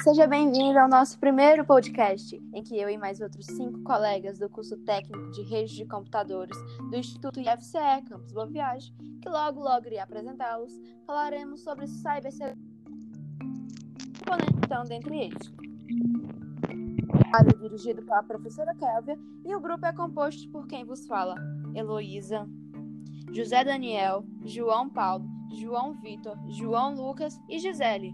Seja bem-vindo ao nosso primeiro podcast, em que eu e mais outros cinco colegas do curso técnico de redes de computadores do Instituto IFCE Campus Boa Viagem, que logo logo irei apresentá-los, falaremos sobre cibersegurança, conectando dentre eles. O dirigido pela professora Kélvia e o grupo é composto por quem vos fala: Heloísa, José Daniel, João Paulo, João Vitor, João Lucas e Gisele.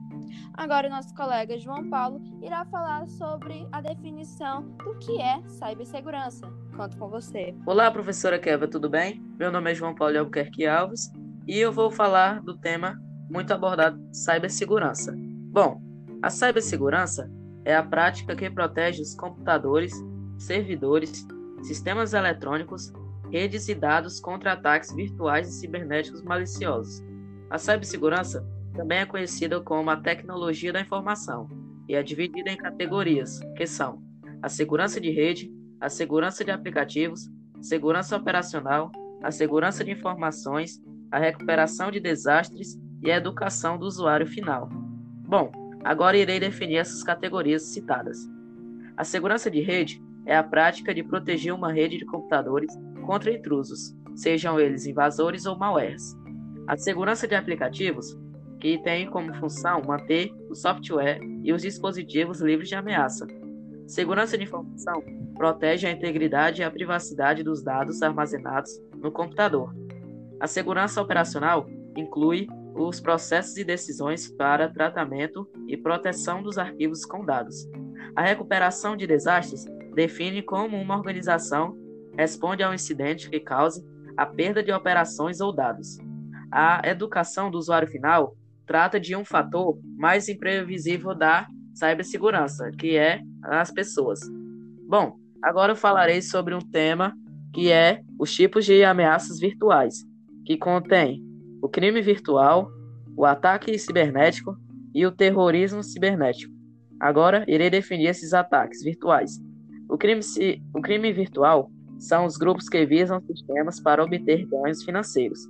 Agora, o nosso colega João Paulo irá falar sobre a definição do que é cibersegurança. Conto com você. Olá, professora Keva, tudo bem? Meu nome é João Paulo Albuquerque Alves e eu vou falar do tema muito abordado, cibersegurança. Bom, a cibersegurança é a prática que protege os computadores, servidores, sistemas eletrônicos, redes e dados contra ataques virtuais e cibernéticos maliciosos. A cibersegurança também é conhecida como a tecnologia da informação e é dividida em categorias, que são a segurança de rede, a segurança de aplicativos, segurança operacional, a segurança de informações, a recuperação de desastres e a educação do usuário final. Bom, agora irei definir essas categorias citadas. A segurança de rede é a prática de proteger uma rede de computadores contra intrusos, sejam eles invasores ou malwares. A segurança de aplicativos que tem como função manter o software e os dispositivos livres de ameaça. Segurança de informação protege a integridade e a privacidade dos dados armazenados no computador. A segurança operacional inclui os processos e decisões para tratamento e proteção dos arquivos com dados. A recuperação de desastres define como uma organização responde a um incidente que cause a perda de operações ou dados. A educação do usuário final trata de um fator mais imprevisível da cibersegurança, que é as pessoas. Bom, agora eu falarei sobre um tema que é os tipos de ameaças virtuais, que contém o crime virtual, o ataque cibernético e o terrorismo cibernético. Agora irei definir esses ataques virtuais. O crime, o crime virtual são os grupos que visam sistemas para obter ganhos financeiros.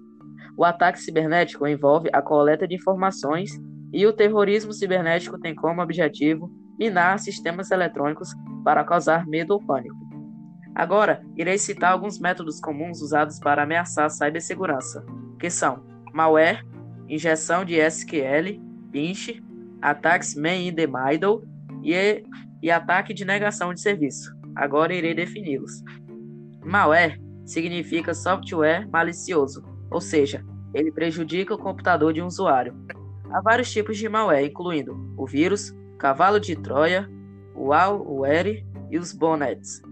O ataque cibernético envolve a coleta de informações e o terrorismo cibernético tem como objetivo minar sistemas eletrônicos para causar medo ou pânico. Agora, irei citar alguns métodos comuns usados para ameaçar a cibersegurança, que são malware, injeção de SQL, pinch, ataques man in the middle e, e ataque de negação de serviço. Agora irei defini-los. Malware significa software malicioso, ou seja, ele prejudica o computador de um usuário. Há vários tipos de malware, incluindo o vírus, cavalo de Troia, o malware e os bonnets.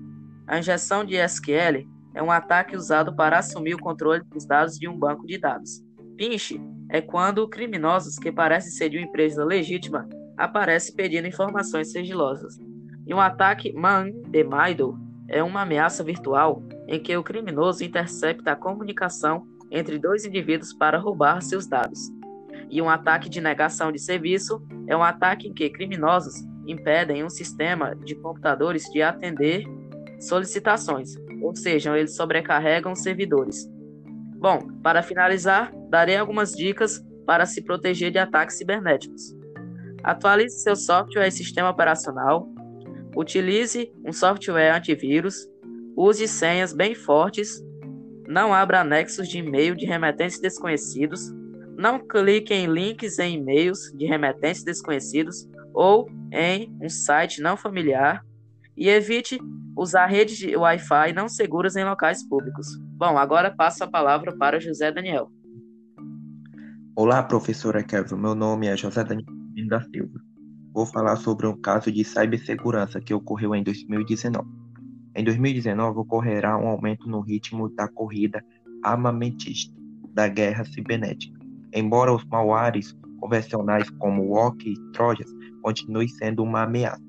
A injeção de SQL é um ataque usado para assumir o controle dos dados de um banco de dados. Pinch é quando criminosos que parecem ser de uma empresa legítima aparecem pedindo informações sigilosas. E um ataque man the middle é uma ameaça virtual em que o criminoso intercepta a comunicação entre dois indivíduos para roubar seus dados. E um ataque de negação de serviço é um ataque em que criminosos impedem um sistema de computadores de atender solicitações, ou seja, eles sobrecarregam servidores. Bom, para finalizar, darei algumas dicas para se proteger de ataques cibernéticos. Atualize seu software e sistema operacional. Utilize um software antivírus. Use senhas bem fortes não abra anexos de e-mail de remetentes desconhecidos. Não clique em links em e-mails de remetentes desconhecidos ou em um site não familiar. E evite usar redes de Wi-Fi não seguras em locais públicos. Bom, agora passo a palavra para José Daniel. Olá, professora Kevin. Meu nome é José Daniel da Silva. Vou falar sobre um caso de cibersegurança que ocorreu em 2019. Em 2019, ocorrerá um aumento no ritmo da corrida armamentista da guerra cibernética. Embora os malwares convencionais como Walk e Trojas continuem sendo uma ameaça,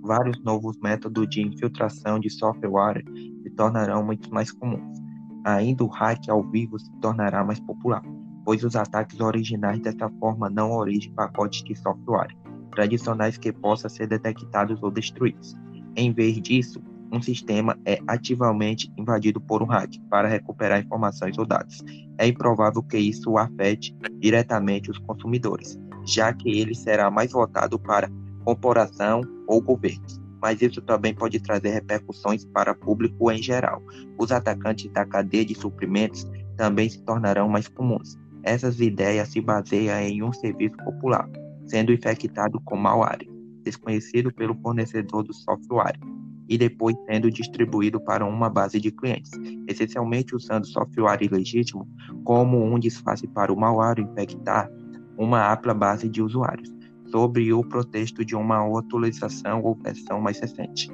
vários novos métodos de infiltração de software se tornarão muito mais comuns. Ainda o hack ao vivo se tornará mais popular, pois os ataques originais dessa forma não origem pacotes de software tradicionais que possam ser detectados ou destruídos. Em vez disso, um sistema é ativamente invadido por um hacker para recuperar informações ou dados. É improvável que isso afete diretamente os consumidores, já que ele será mais voltado para corporação ou governos. Mas isso também pode trazer repercussões para o público em geral. Os atacantes da cadeia de suprimentos também se tornarão mais comuns. Essas ideias se baseiam em um serviço popular, sendo infectado com malware, desconhecido pelo fornecedor do software, e depois sendo distribuído para uma base de clientes, essencialmente usando software ilegítimo como um disfarce para o malware infectar uma ampla base de usuários, sob o pretexto de uma atualização ou versão mais recente.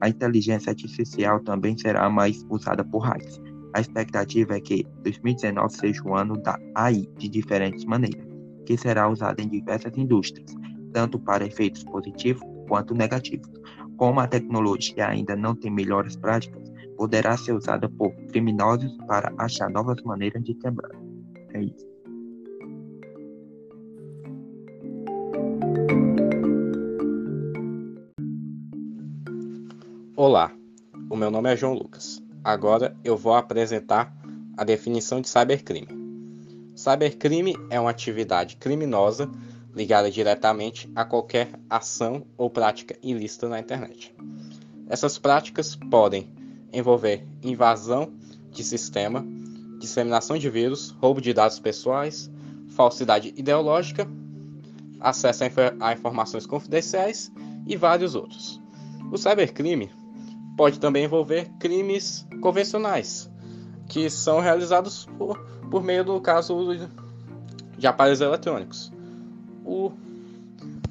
A inteligência artificial também será mais usada por hackers. A expectativa é que 2019 seja o ano da AI de diferentes maneiras, que será usada em diversas indústrias, tanto para efeitos positivos quanto negativos, como a tecnologia ainda não tem melhores práticas, poderá ser usada por criminosos para achar novas maneiras de quebrar. É isso. Olá, o meu nome é João Lucas. Agora eu vou apresentar a definição de cybercrime. Cybercrime é uma atividade criminosa ligada diretamente a qualquer ação ou prática ilícita na internet. Essas práticas podem envolver invasão de sistema, disseminação de vírus, roubo de dados pessoais, falsidade ideológica, acesso a, informações confidenciais e vários outros. O cybercrime pode também envolver crimes convencionais, que são realizados por, por meio do caso de aparelhos eletrônicos o,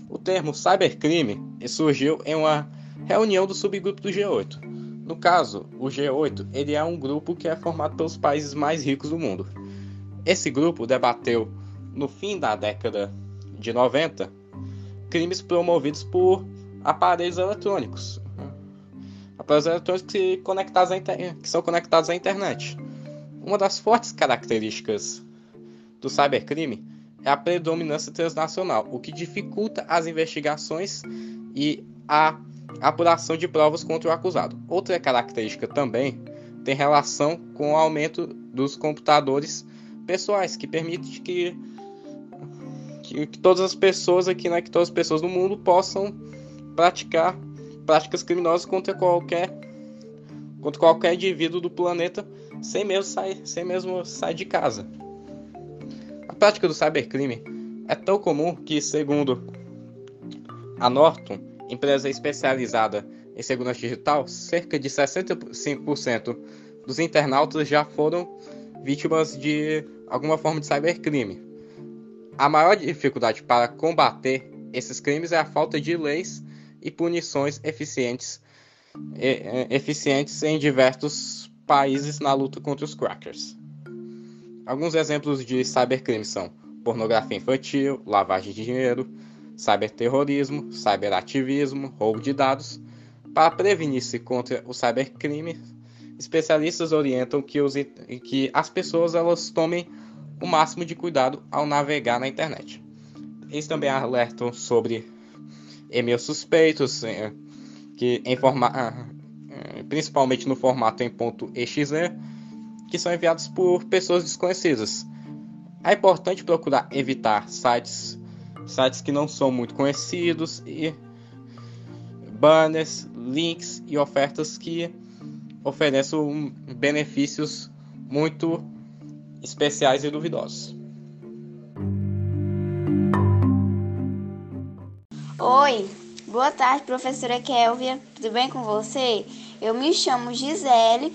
o termo cybercrime surgiu em uma reunião do subgrupo do G8. No caso, o G8 ele é um grupo que é formado pelos países mais ricos do mundo. Esse grupo debateu, no fim da década de 90, crimes promovidos por aparelhos eletrônicos. Aparelhos eletrônicos que, conectados que são conectados à internet. Uma das fortes características do cybercrime é a predominância transnacional, o que dificulta as investigações e a apuração de provas contra o acusado. Outra característica também tem relação com o aumento dos computadores pessoais, que permite que, que, que todas as pessoas aqui, né, que todas as pessoas no mundo possam praticar práticas criminosas contra qualquer contra qualquer indivíduo do planeta sem mesmo sair, sem mesmo sair de casa prática do cybercrime é tão comum que, segundo a Norton, empresa especializada em segurança digital, cerca de 65% dos internautas já foram vítimas de alguma forma de cybercrime. A maior dificuldade para combater esses crimes é a falta de leis e punições eficientes, eficientes em diversos países na luta contra os crackers. Alguns exemplos de cybercrime são pornografia infantil, lavagem de dinheiro, cyberterrorismo, cyberativismo, roubo de dados. Para prevenir-se contra o cybercrime, especialistas orientam que, os, que as pessoas elas tomem o máximo de cuidado ao navegar na internet. Eles também alertam sobre e-mails suspeitos, eh, que ah, principalmente no formato em .exe, que são enviados por pessoas desconhecidas. É importante procurar evitar sites, sites que não são muito conhecidos e banners, links e ofertas que ofereçam benefícios muito especiais e duvidosos. Oi, boa tarde, professora Kelvia. Tudo bem com você? Eu me chamo Gisele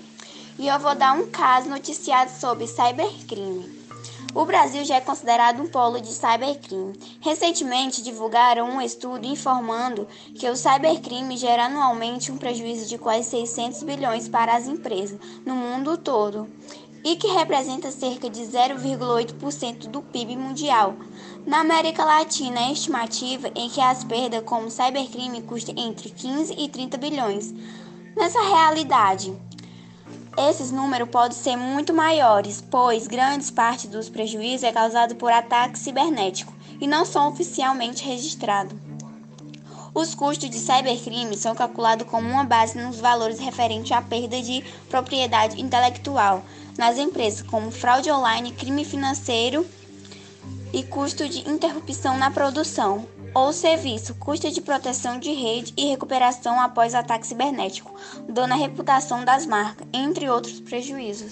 e eu vou dar um caso noticiado sobre cybercrime. O Brasil já é considerado um polo de cybercrime. Recentemente divulgaram um estudo informando que o cybercrime gera anualmente um prejuízo de quase 600 bilhões para as empresas no mundo todo e que representa cerca de 0,8% do PIB mundial. Na América Latina, a estimativa em que as perdas como cybercrime custam entre 15 e 30 bilhões. Nessa realidade, esses números podem ser muito maiores, pois grande parte dos prejuízos é causado por ataques cibernéticos e não são oficialmente registrados. Os custos de cybercrime são calculados como uma base nos valores referentes à perda de propriedade intelectual nas empresas, como fraude online, crime financeiro e custo de interrupção na produção ou serviço, custo de proteção de rede e recuperação após ataque cibernético, dando a reputação das marcas, entre outros prejuízos.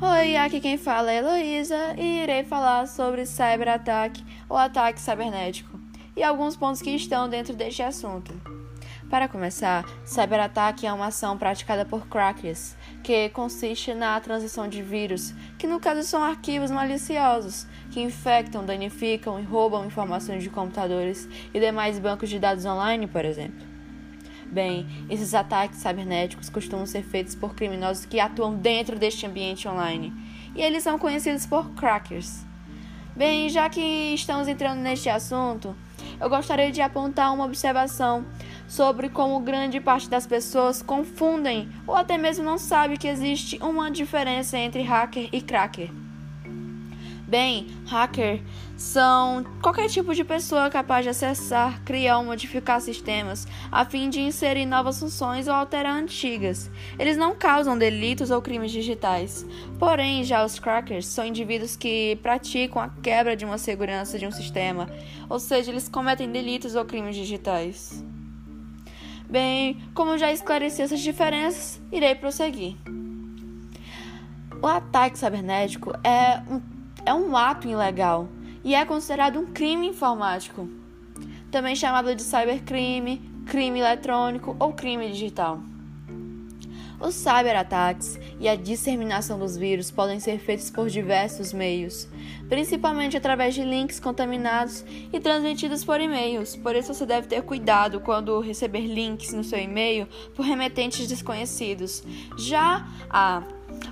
Oi, aqui quem fala é Heloísa e irei falar sobre cyberataque ou ataque cibernético e alguns pontos que estão dentro deste assunto. Para começar, cyberataque é uma ação praticada por crackers, que consiste na transição de vírus, que no caso são arquivos maliciosos, que infectam, danificam e roubam informações de computadores e demais bancos de dados online, por exemplo. Bem, esses ataques cibernéticos costumam ser feitos por criminosos que atuam dentro deste ambiente online, e eles são conhecidos por crackers. Bem, já que estamos entrando neste assunto, eu gostaria de apontar uma observação sobre como grande parte das pessoas confundem ou até mesmo não sabe que existe uma diferença entre hacker e cracker. Bem, hacker são qualquer tipo de pessoa capaz de acessar, criar ou modificar sistemas a fim de inserir novas funções ou alterar antigas. Eles não causam delitos ou crimes digitais. Porém, já os crackers são indivíduos que praticam a quebra de uma segurança de um sistema, ou seja, eles cometem delitos ou crimes digitais. Bem, como já esclareci essas diferenças, irei prosseguir. O ataque cibernético é um é um ato ilegal e é considerado um crime informático, também chamado de cybercrime, crime eletrônico ou crime digital. Os cyberataques e a disseminação dos vírus podem ser feitos por diversos meios, principalmente através de links contaminados e transmitidos por e-mails. Por isso você deve ter cuidado quando receber links no seu e-mail por remetentes desconhecidos. Já há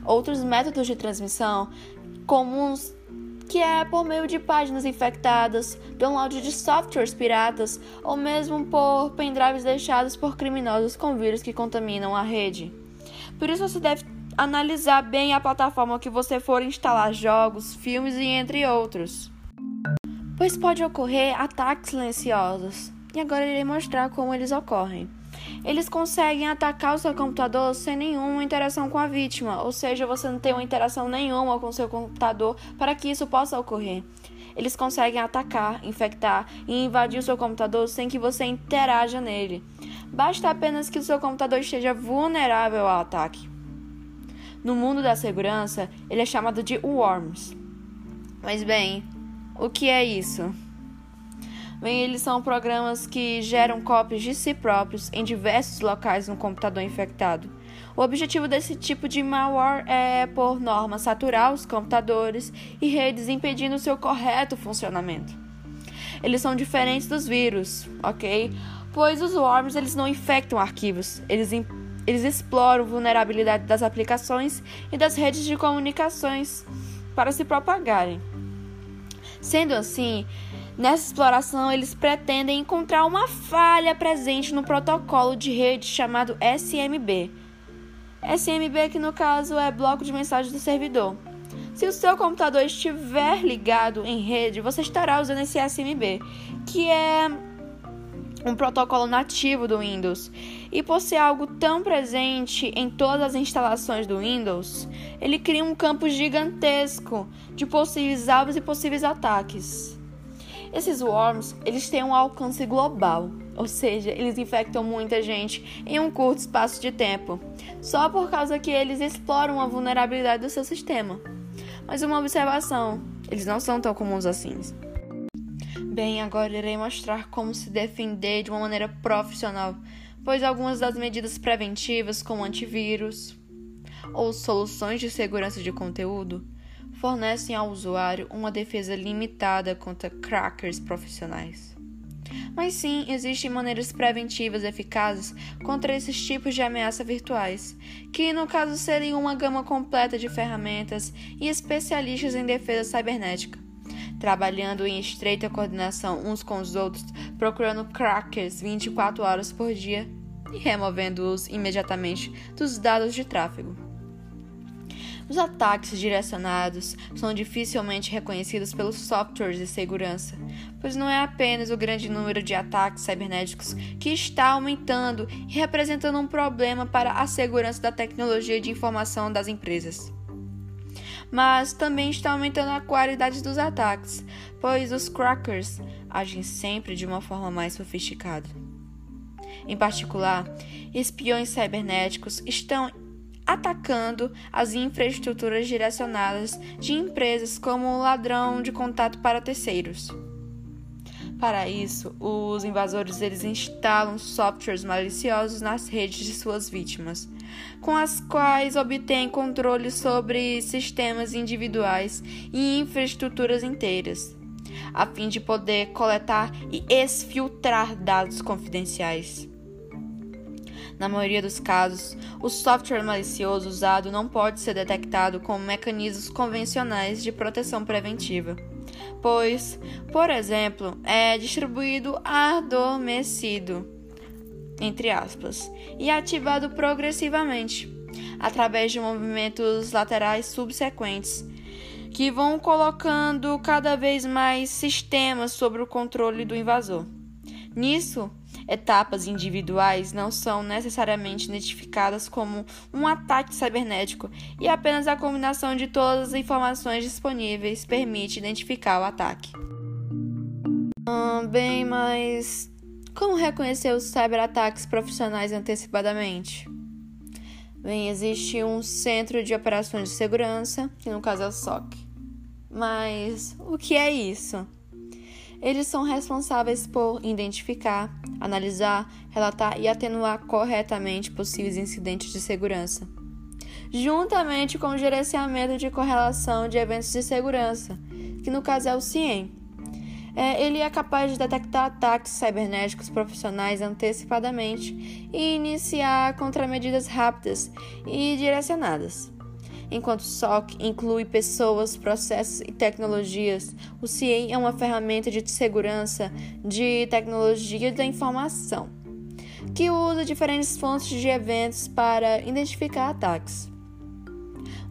outros métodos de transmissão comuns que é por meio de páginas infectadas, download de softwares piratas ou mesmo por pendrives deixados por criminosos com vírus que contaminam a rede. Por isso você deve analisar bem a plataforma que você for instalar jogos, filmes e entre outros. Pois pode ocorrer ataques silenciosos. E agora irei mostrar como eles ocorrem eles conseguem atacar o seu computador sem nenhuma interação com a vítima, ou seja, você não tem uma interação nenhuma com o seu computador para que isso possa ocorrer. Eles conseguem atacar, infectar e invadir o seu computador sem que você interaja nele. Basta apenas que o seu computador esteja vulnerável ao ataque. No mundo da segurança, ele é chamado de worms. Mas bem, o que é isso? Bem, eles são programas que geram cópias de si próprios em diversos locais no computador infectado. O objetivo desse tipo de malware é, por norma, saturar os computadores e redes, impedindo seu correto funcionamento. Eles são diferentes dos vírus, ok? Pois os worms eles não infectam arquivos, eles, eles exploram vulnerabilidade das aplicações e das redes de comunicações para se propagarem. Sendo assim, Nessa exploração, eles pretendem encontrar uma falha presente no protocolo de rede chamado SMB. SMB, que no caso é bloco de mensagem do servidor. Se o seu computador estiver ligado em rede, você estará usando esse SMB, que é um protocolo nativo do Windows. E por ser algo tão presente em todas as instalações do Windows, ele cria um campo gigantesco de possíveis alvos e possíveis ataques. Esses worms, eles têm um alcance global, ou seja, eles infectam muita gente em um curto espaço de tempo, só por causa que eles exploram a vulnerabilidade do seu sistema. Mas uma observação, eles não são tão comuns assim. Bem, agora irei mostrar como se defender de uma maneira profissional, pois algumas das medidas preventivas, como antivírus ou soluções de segurança de conteúdo, fornecem ao usuário uma defesa limitada contra crackers profissionais. Mas sim, existem maneiras preventivas eficazes contra esses tipos de ameaça virtuais, que no caso seriam uma gama completa de ferramentas e especialistas em defesa cibernética, trabalhando em estreita coordenação uns com os outros, procurando crackers 24 horas por dia e removendo-os imediatamente dos dados de tráfego. Os ataques direcionados são dificilmente reconhecidos pelos softwares de segurança, pois não é apenas o grande número de ataques cibernéticos que está aumentando e representando um problema para a segurança da tecnologia de informação das empresas. Mas também está aumentando a qualidade dos ataques, pois os crackers agem sempre de uma forma mais sofisticada. Em particular, espiões cibernéticos estão atacando as infraestruturas direcionadas de empresas como o ladrão de contato para terceiros. Para isso, os invasores eles instalam softwares maliciosos nas redes de suas vítimas, com as quais obtêm controle sobre sistemas individuais e infraestruturas inteiras, a fim de poder coletar e exfiltrar dados confidenciais. Na maioria dos casos, o software malicioso usado não pode ser detectado com mecanismos convencionais de proteção preventiva, pois, por exemplo, é distribuído adormecido, entre aspas, e ativado progressivamente, através de movimentos laterais subsequentes, que vão colocando cada vez mais sistemas sob o controle do invasor. Nisso, etapas individuais não são necessariamente identificadas como um ataque cibernético e apenas a combinação de todas as informações disponíveis permite identificar o ataque. Hum, bem, mas como reconhecer os cyberataques profissionais antecipadamente? Bem, existe um Centro de Operações de Segurança, que no caso é o SOC. Mas o que é isso? Eles são responsáveis por identificar, analisar, relatar e atenuar corretamente possíveis incidentes de segurança, juntamente com o gerenciamento de correlação de eventos de segurança, que no caso é o CIEM. É, ele é capaz de detectar ataques cibernéticos profissionais antecipadamente e iniciar contramedidas rápidas e direcionadas. Enquanto o SOC inclui pessoas, processos e tecnologias, o CIEM é uma ferramenta de segurança de tecnologia da informação, que usa diferentes fontes de eventos para identificar ataques.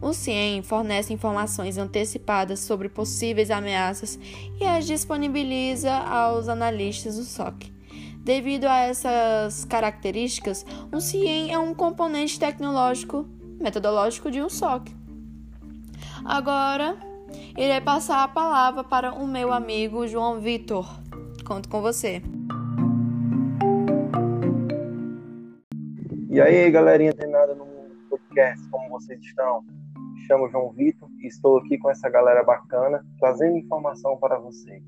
O CIEM fornece informações antecipadas sobre possíveis ameaças e as disponibiliza aos analistas do SOC. Devido a essas características, o CIEM é um componente tecnológico metodológico de um SOC. Agora, irei passar a palavra para o meu amigo João Vitor. Conto com você. E aí, galerinha tem nada no podcast, como vocês estão? Me chamo João Vitor e estou aqui com essa galera bacana, trazendo informação para vocês.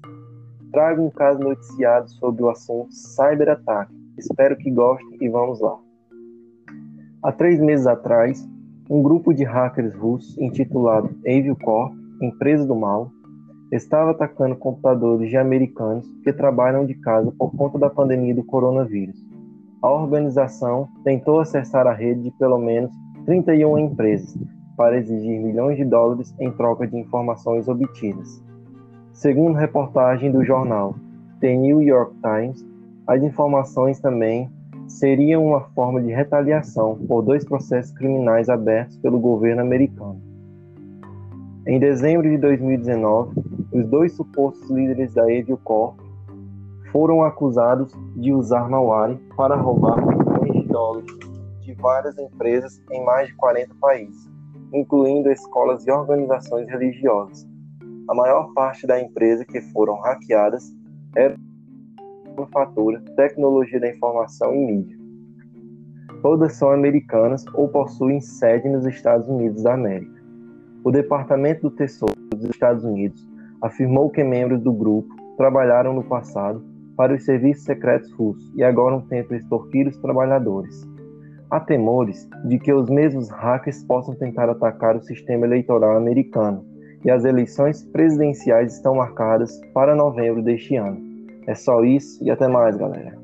Trago um caso noticiado sobre o assunto cyberataque. Espero que gostem e vamos lá. Há três meses atrás, um grupo de hackers russos intitulado Evil Corp, Empresa do Mal, estava atacando computadores de americanos que trabalham de casa por conta da pandemia do coronavírus. A organização tentou acessar a rede de pelo menos 31 empresas para exigir milhões de dólares em troca de informações obtidas. Segundo reportagem do jornal The New York Times, as informações também seria uma forma de retaliação por dois processos criminais abertos pelo governo americano. Em dezembro de 2019, os dois supostos líderes da Evil Corp foram acusados de usar malware para roubar milhões de dólares de várias empresas em mais de 40 países, incluindo escolas e organizações religiosas. A maior parte da empresa que foram hackeadas era manufatura, tecnologia da informação e mídia. Todas são americanas ou possuem sede nos Estados Unidos da América. O Departamento do Tesouro dos Estados Unidos afirmou que membros do grupo trabalharam no passado para os serviços secretos russos e agora tentam extorquir os trabalhadores. Há temores de que os mesmos hackers possam tentar atacar o sistema eleitoral americano, e as eleições presidenciais estão marcadas para novembro deste ano. É só isso e até mais, galera.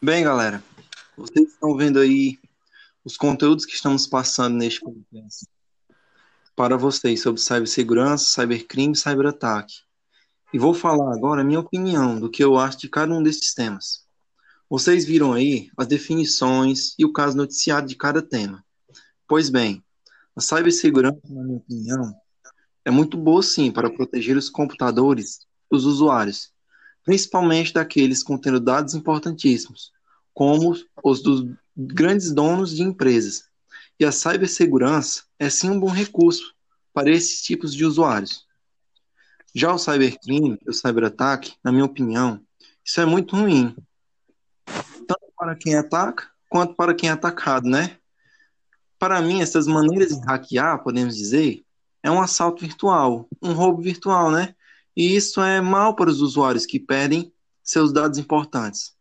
Bem, galera, vocês estão vendo aí os conteúdos que estamos passando neste podcast. para vocês sobre cibersegurança, cybercrime e cyberataque. E vou falar agora a minha opinião do que eu acho de cada um desses temas. Vocês viram aí as definições e o caso noticiado de cada tema. Pois bem, a cibersegurança, na minha opinião, é muito boa sim para proteger os computadores dos usuários, principalmente daqueles contendo dados importantíssimos, como os dos grandes donos de empresas. E a cibersegurança é sim um bom recurso para esses tipos de usuários. Já o cybercrime, o cyberataque, na minha opinião, isso é muito ruim, tanto para quem ataca quanto para quem é atacado, né? Para mim, essas maneiras de hackear, podemos dizer, é um assalto virtual, um roubo virtual, né? E isso é mal para os usuários que perdem seus dados importantes.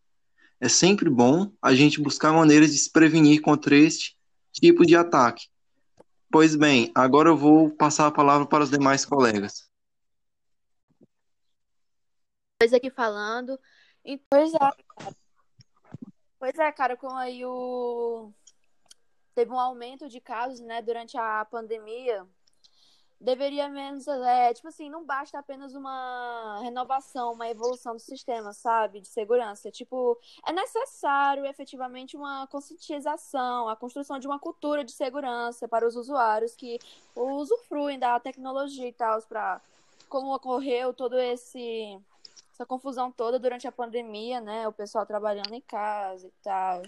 É sempre bom a gente buscar maneiras de se prevenir contra este tipo de ataque. Pois bem, agora eu vou passar a palavra para os demais colegas. Pois aqui falando. Pois é. Pois é, cara, como aí o teve um aumento de casos, né, durante a pandemia, deveria menos, é, tipo assim, não basta apenas uma renovação, uma evolução do sistema, sabe, de segurança. Tipo, é necessário efetivamente uma conscientização, a construção de uma cultura de segurança para os usuários que usufruem da tecnologia e tal, para como ocorreu todo esse essa confusão toda durante a pandemia, né, o pessoal trabalhando em casa e tal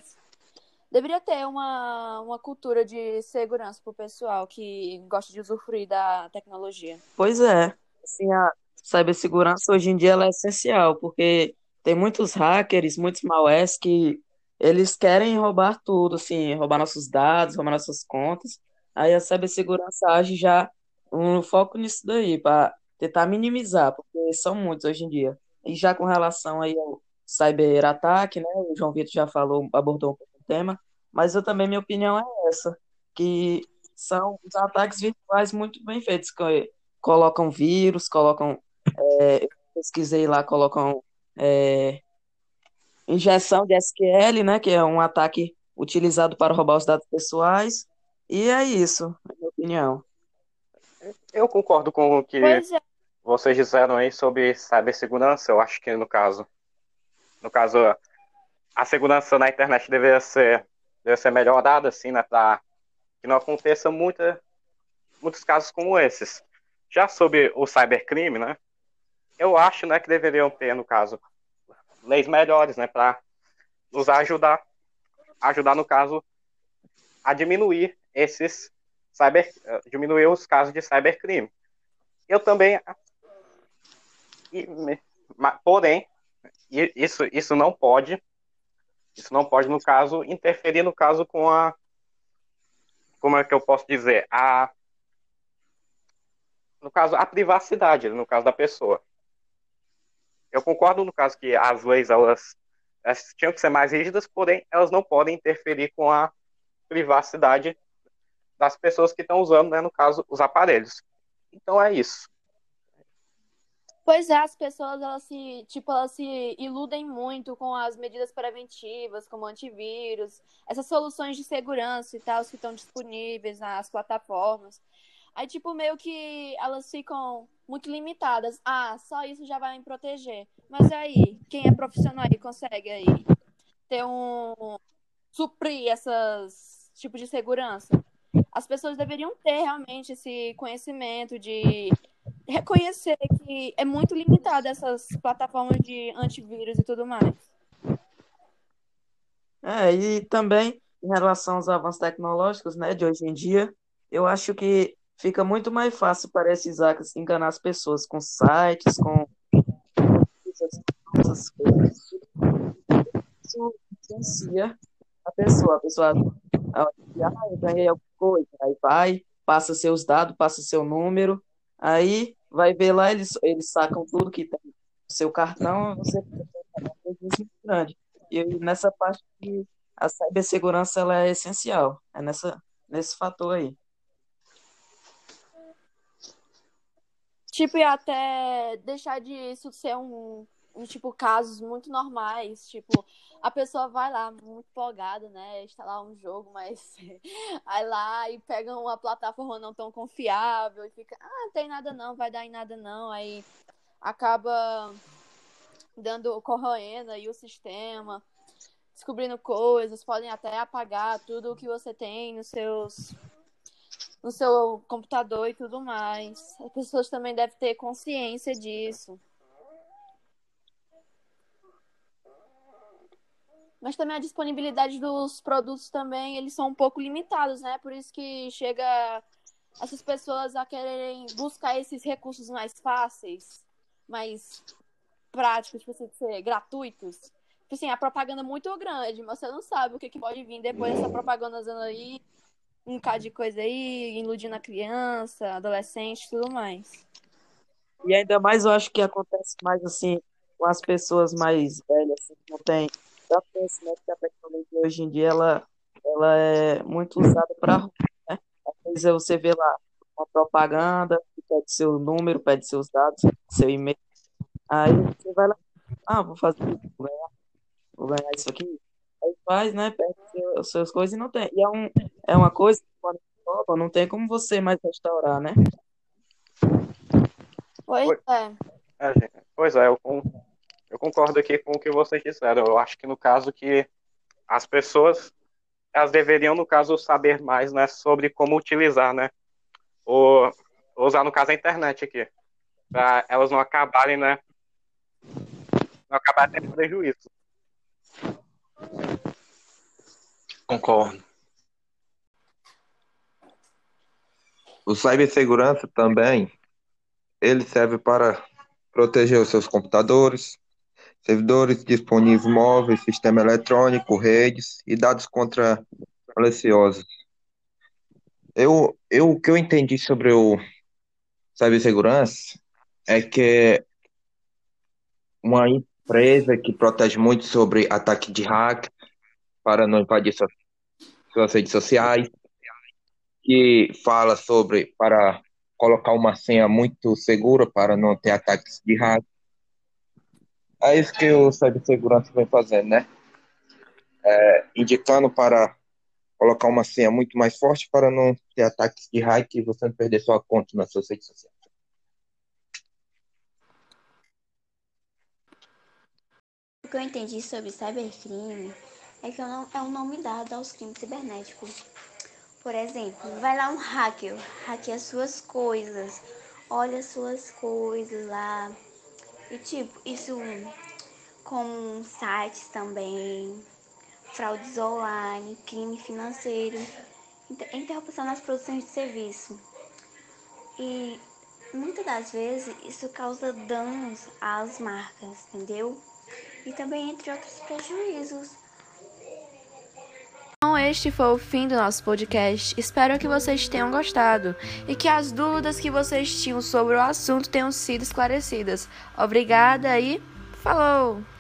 deveria ter uma, uma cultura de segurança para o pessoal que gosta de usufruir da tecnologia. Pois é, assim, a cibersegurança hoje em dia ela é essencial, porque tem muitos hackers, muitos malwares que eles querem roubar tudo, assim, roubar nossos dados, roubar nossas contas. Aí a cibersegurança age já um foco nisso daí, para tentar minimizar, porque são muitos hoje em dia. E já com relação aí ao cyberataque, né, o João Vitor já falou, abordou um pouco tema, mas eu também, minha opinião é essa, que são os ataques virtuais muito bem feitos, que colocam vírus, colocam, é, eu pesquisei lá, colocam é, injeção de SQL, né, que é um ataque utilizado para roubar os dados pessoais, e é isso, na minha opinião. Eu concordo com o que é. Vocês disseram aí sobre cibersegurança, eu acho que no caso, no caso, a segurança na internet deveria ser, deveria ser melhorada, assim, né, para que não aconteça muita, muitos casos como esses. Já sobre o cybercrime, né, eu acho, né, que deveriam ter, no caso, leis melhores, né, para nos ajudar, ajudar, no caso, a diminuir esses cyber, diminuir os casos de cybercrime. Eu também, e, porém, isso, isso não pode isso não pode, no caso, interferir no caso com a. Como é que eu posso dizer? A. No caso, a privacidade, no caso da pessoa. Eu concordo no caso que as leis elas, elas tinham que ser mais rígidas, porém elas não podem interferir com a privacidade das pessoas que estão usando, né, no caso, os aparelhos. Então é isso. Pois é, as pessoas elas se, tipo, elas se iludem muito com as medidas preventivas, como antivírus, essas soluções de segurança e tal que estão disponíveis nas plataformas. Aí, tipo, meio que elas ficam muito limitadas. Ah, só isso já vai me proteger. Mas aí, quem é profissional aí consegue aí ter um suprir essas tipos de segurança? As pessoas deveriam ter realmente esse conhecimento de reconhecer que é muito limitado essas plataformas de antivírus e tudo mais. É, e também em relação aos avanços tecnológicos, né, de hoje em dia, eu acho que fica muito mais fácil para esses hackers enganar as pessoas com sites, com essas coisas. Isso influencia a pessoa. A pessoa, ah, eu ganhei alguma coisa, aí vai, passa seus dados, passa seu número, Aí vai ver lá, eles, eles sacam tudo que tem no seu cartão, você muito grande. E nessa parte que a cibersegurança ela é essencial, é nessa, nesse fator aí. Tipo, e até deixar de isso ser um, tipo, casos muito normais, tipo, a pessoa vai lá muito empolgada, né, instalar um jogo, mas aí lá e pega uma plataforma não tão confiável e fica, ah, não tem nada não, vai dar em nada não, aí acaba dando corroendo aí o sistema, descobrindo coisas, podem até apagar tudo o que você tem nos seus no seu computador e tudo mais. As pessoas também devem ter consciência disso. Mas também a disponibilidade dos produtos também, eles são um pouco limitados, né? Por isso que chega essas pessoas a quererem buscar esses recursos mais fáceis, mais práticos, tipo assim, ser gratuitos. Tipo assim, a propaganda é muito grande, mas você não sabe o que, que pode vir depois dessa propaganda aí, um bocado de coisa aí, iludindo a criança, adolescente tudo mais. E ainda mais eu acho que acontece mais assim com as pessoas mais velhas, assim, que não tem tanto conhecimento que a tecnologia hoje em dia ela, ela é muito usada para né? Às vezes você vê lá uma propaganda que pede seu número, pede seus dados, seu e-mail. Aí você vai lá, ah, vou fazer isso, vou ganhar, vou ganhar isso aqui. Aí faz, né? Pede as suas coisas e não tem. E é, um, é uma coisa que quando não tem como você mais restaurar, né? Pois é. É, gente. Pois é, eu, eu concordo aqui com o que vocês disseram. Eu acho que no caso que as pessoas elas deveriam, no caso, saber mais, né, sobre como utilizar, né, ou usar, no caso, a internet aqui, para elas não acabarem, né, não acabarem tendo prejuízo. Concordo. O cibersegurança também, ele serve para proteger os seus computadores, servidores disponíveis móveis, sistema eletrônico, redes e dados contra maliciosos. Eu, eu, o que eu entendi sobre o cibersegurança é que uma empresa que protege muito sobre ataque de hack para não invadir suas, suas redes sociais, que fala sobre para colocar uma senha muito segura para não ter ataques de hack é isso que o cibersegurança vem fazendo, né? É, indicando para colocar uma senha muito mais forte para não ter ataques de hack e você não perder sua conta nas suas redes sociais. O que eu entendi sobre cybercrime é que é um nome dado aos crimes cibernéticos. Por exemplo, vai lá um hacker, hackeia suas coisas, olha suas coisas lá, e tipo, isso com sites também, fraudes online, crime financeiro, interrupção nas produções de serviço. E muitas das vezes isso causa danos às marcas, entendeu? E também entre outros prejuízos. Então, este foi o fim do nosso podcast. Espero que vocês tenham gostado e que as dúvidas que vocês tinham sobre o assunto tenham sido esclarecidas. Obrigada e falou!